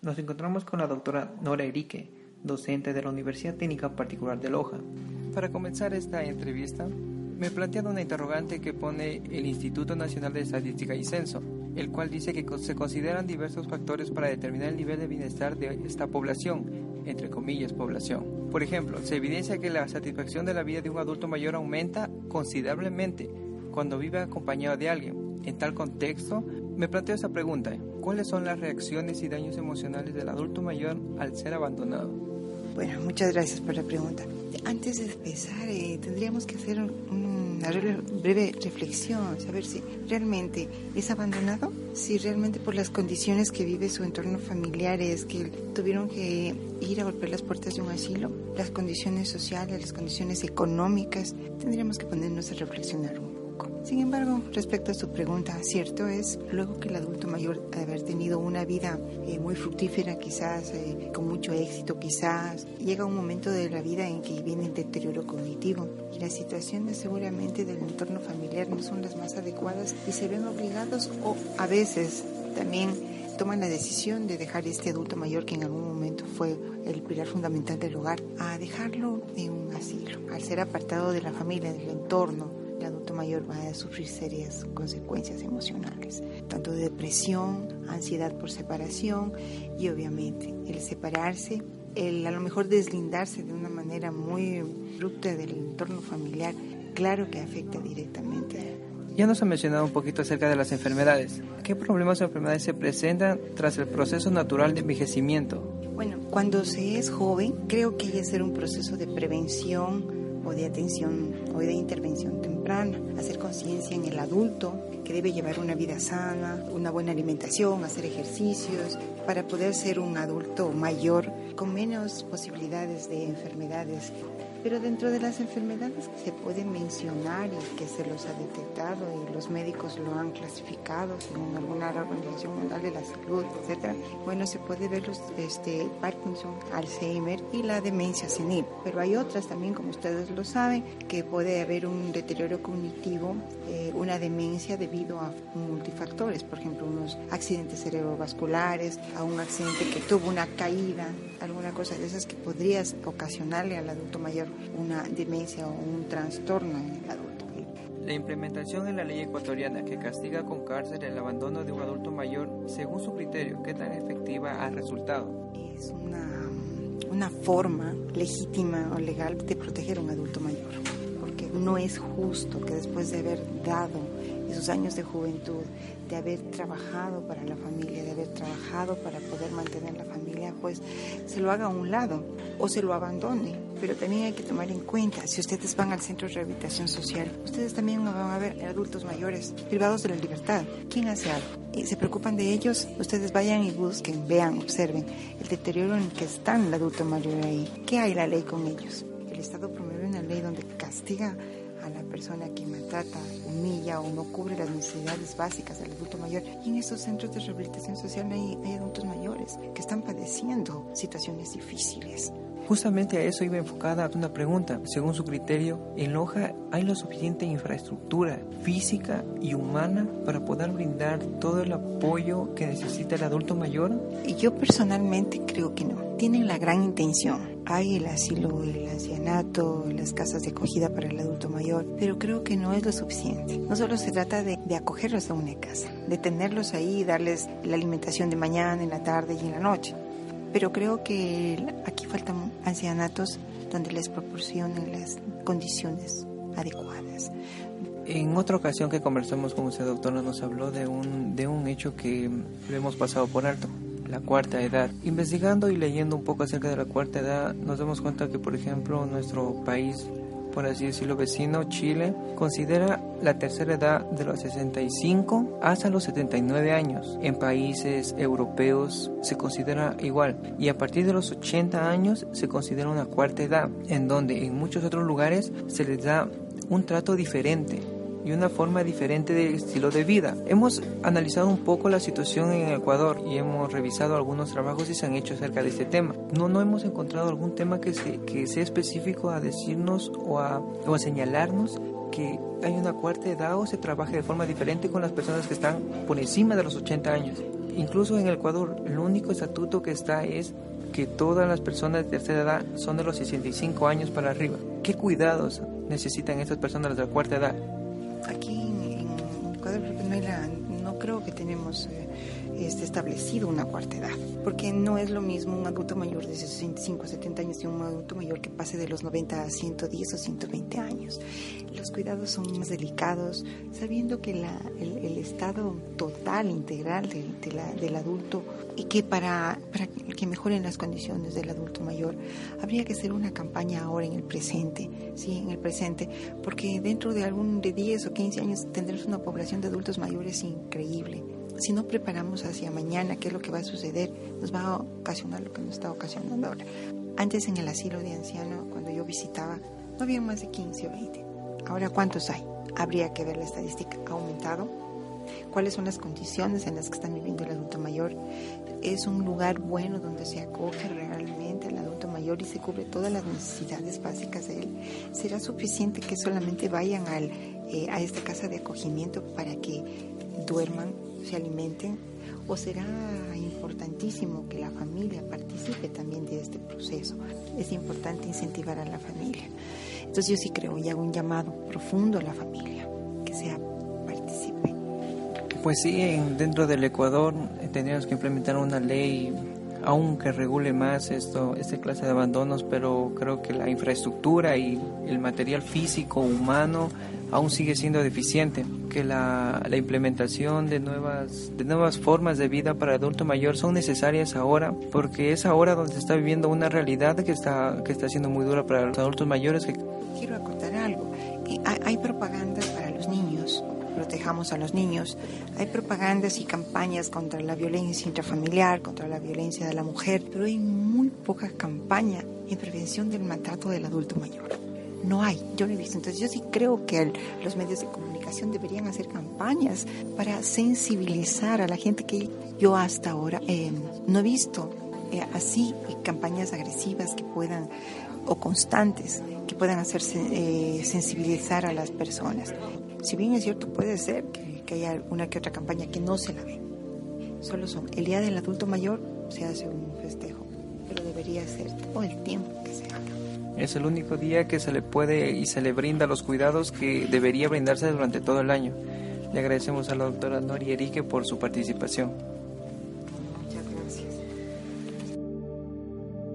Nos encontramos con la doctora Nora Erique, docente de la Universidad Técnica Particular de Loja. Para comenzar esta entrevista, me plantean una interrogante que pone el Instituto Nacional de Estadística y Censo, el cual dice que se consideran diversos factores para determinar el nivel de bienestar de esta población, entre comillas población. Por ejemplo, se evidencia que la satisfacción de la vida de un adulto mayor aumenta considerablemente cuando vive acompañado de alguien. En tal contexto, me planteo esa pregunta. ¿Cuáles son las reacciones y daños emocionales del adulto mayor al ser abandonado? Bueno, muchas gracias por la pregunta. Antes de empezar, eh, tendríamos que hacer una breve reflexión, saber si realmente es abandonado, si realmente por las condiciones que vive su entorno familiar es que tuvieron que ir a golpear las puertas de un asilo, las condiciones sociales, las condiciones económicas, tendríamos que ponernos a reflexionar sin embargo, respecto a su pregunta, cierto es, luego que el adulto mayor de haber tenido una vida eh, muy fructífera, quizás eh, con mucho éxito, quizás llega un momento de la vida en que viene el deterioro cognitivo y las situaciones seguramente del entorno familiar no son las más adecuadas y se ven obligados o a veces también toman la decisión de dejar este adulto mayor que en algún momento fue el pilar fundamental del hogar a dejarlo en un asilo, al ser apartado de la familia, del entorno, el adulto mayor va a sufrir serias consecuencias emocionales, tanto de depresión, ansiedad por separación y obviamente el separarse, el a lo mejor deslindarse de una manera muy abrupta del entorno familiar, claro que afecta directamente ya nos ha mencionado un poquito acerca de las enfermedades. ¿Qué problemas o enfermedades se presentan tras el proceso natural de envejecimiento? Bueno, cuando se es joven, creo que hay que hacer un proceso de prevención o de atención o de intervención temprana, hacer conciencia en el adulto que debe llevar una vida sana, una buena alimentación, hacer ejercicios, para poder ser un adulto mayor con menos posibilidades de enfermedades pero dentro de las enfermedades que se pueden mencionar y que se los ha detectado y los médicos lo han clasificado según alguna organización mundial de la salud, etcétera, bueno, se puede ver los este, Parkinson, Alzheimer y la demencia senil. Pero hay otras también, como ustedes lo saben, que puede haber un deterioro cognitivo, eh, una demencia debido a multifactores, por ejemplo, unos accidentes cerebrovasculares, a un accidente que tuvo una caída, alguna cosa de esas que podrías ocasionarle al adulto mayor una demencia o un trastorno en el adulto. La implementación de la ley ecuatoriana que castiga con cárcel el abandono de un adulto mayor, según su criterio, ¿qué tan efectiva ha resultado? Es una, una forma legítima o legal de proteger a un adulto mayor, porque no es justo que después de haber dado esos años de juventud, de haber trabajado para la familia, de haber trabajado para poder mantener la familia, pues se lo haga a un lado o se lo abandone pero también hay que tomar en cuenta, si ustedes van al centro de rehabilitación social, ustedes también van a ver adultos mayores privados de la libertad. ¿Quién hace algo? ¿Se preocupan de ellos? Ustedes vayan y busquen, vean, observen el deterioro en el que está el adulto mayor ahí. ¿Qué hay la ley con ellos? El Estado promueve una ley donde castiga a la persona que maltrata, humilla o no cubre las necesidades básicas del adulto mayor. Y en esos centros de rehabilitación social hay, hay adultos mayores que están padeciendo situaciones difíciles. Justamente a eso iba enfocada una pregunta. Según su criterio, ¿en Loja hay la suficiente infraestructura física y humana para poder brindar todo el apoyo que necesita el adulto mayor? Yo personalmente creo que no. Tienen la gran intención. Hay el asilo, el ancianato, las casas de acogida para el adulto mayor, pero creo que no es lo suficiente. No solo se trata de, acogerlos a una casa, de tenerlos ahí y darles la alimentación de mañana, en la tarde y en la noche pero creo que aquí faltan ancianatos donde les proporcionen las condiciones adecuadas. En otra ocasión que conversamos con usted, doctora, nos habló de un, de un hecho que lo hemos pasado por alto, la cuarta edad. Investigando y leyendo un poco acerca de la cuarta edad, nos damos cuenta que, por ejemplo, nuestro país por así decirlo, vecino, Chile, considera la tercera edad de los 65 hasta los 79 años. En países europeos se considera igual y a partir de los 80 años se considera una cuarta edad, en donde en muchos otros lugares se les da un trato diferente y una forma diferente de estilo de vida. Hemos analizado un poco la situación en Ecuador y hemos revisado algunos trabajos que se han hecho acerca de este tema. No, no hemos encontrado algún tema que, que sea específico a decirnos o a, o a señalarnos que hay una cuarta edad o se trabaje de forma diferente con las personas que están por encima de los 80 años. incluso en Ecuador, el único estatuto que está es que todas las personas de tercera edad son de los 65 años para arriba. ¿Qué cuidados necesitan estas personas de la cuarta edad? Aquí en, Ecuador no, creo que tenemos eh, este, establecido una cuarta edad, porque no es lo mismo un adulto mayor de 65 a 70 años y un adulto mayor que pase de los 90 a 110 o 120 años. Cuidados son más delicados, sabiendo que la, el, estado total, integral del adulto y que para, para que mejoren las condiciones del adulto mayor habría que hacer una campaña ahora en el presente, sí, en el presente, porque dentro de algún de 10 o 15 años tendremos una población de adultos mayores increíble si no preparamos hacia mañana qué es lo que va a suceder, nos va a ocasionar lo que nos está ocasionando ahora. Antes en el asilo de ancianos, cuando yo visitaba, no había más de 15 o 20. Ahora, ¿cuántos hay? Habría que ver la estadística. ¿Ha aumentado? ¿Cuáles son las condiciones en las que está viviendo el adulto mayor? ¿Es un lugar bueno donde se acoge realmente al adulto mayor y se cubre todas las necesidades básicas de él? ¿Será suficiente que solamente vayan al, eh, a esta casa de acogimiento para que duerman se alimenten o será importantísimo que la familia participe también de este proceso. Es importante incentivar a la familia. Entonces yo sí creo y hago un llamado profundo a la familia, que sea participe. Pues sí, dentro del Ecuador eh, tendríamos que implementar una ley aún que regule más esto, esta clase de abandonos, pero creo que la infraestructura y el material físico humano aún sigue siendo deficiente, que la, implementación de nuevas, de nuevas formas de vida para el adulto mayor son necesarias ahora, porque es ahora donde se está viviendo una realidad que está, que está siendo muy dura para los adultos mayores. Quiero acotar algo, hay, hay propaganda para los niños, protejamos a los niños, hay propagandas y campañas contra la violencia intrafamiliar, contra la violencia de la mujer, pero hay muy poca campaña en prevención del maltrato del adulto mayor no hay, yo no he visto. Entonces yo sí creo que los medios de comunicación deberían hacer campañas para sensibilizar a la gente que yo hasta ahora eh, no he visto eh, así campañas agresivas que puedan o constantes que puedan hacerse eh, sensibilizar a las personas. Si bien es cierto, puede ser que, que haya una que otra campaña que no se la ve. Solo son el día del adulto mayor se hace un festejo, pero debería ser todo el tiempo. Es el único día que se le puede y se le brinda los cuidados que debería brindarse durante todo el año. Le agradecemos a la doctora Nori Erique por su participación.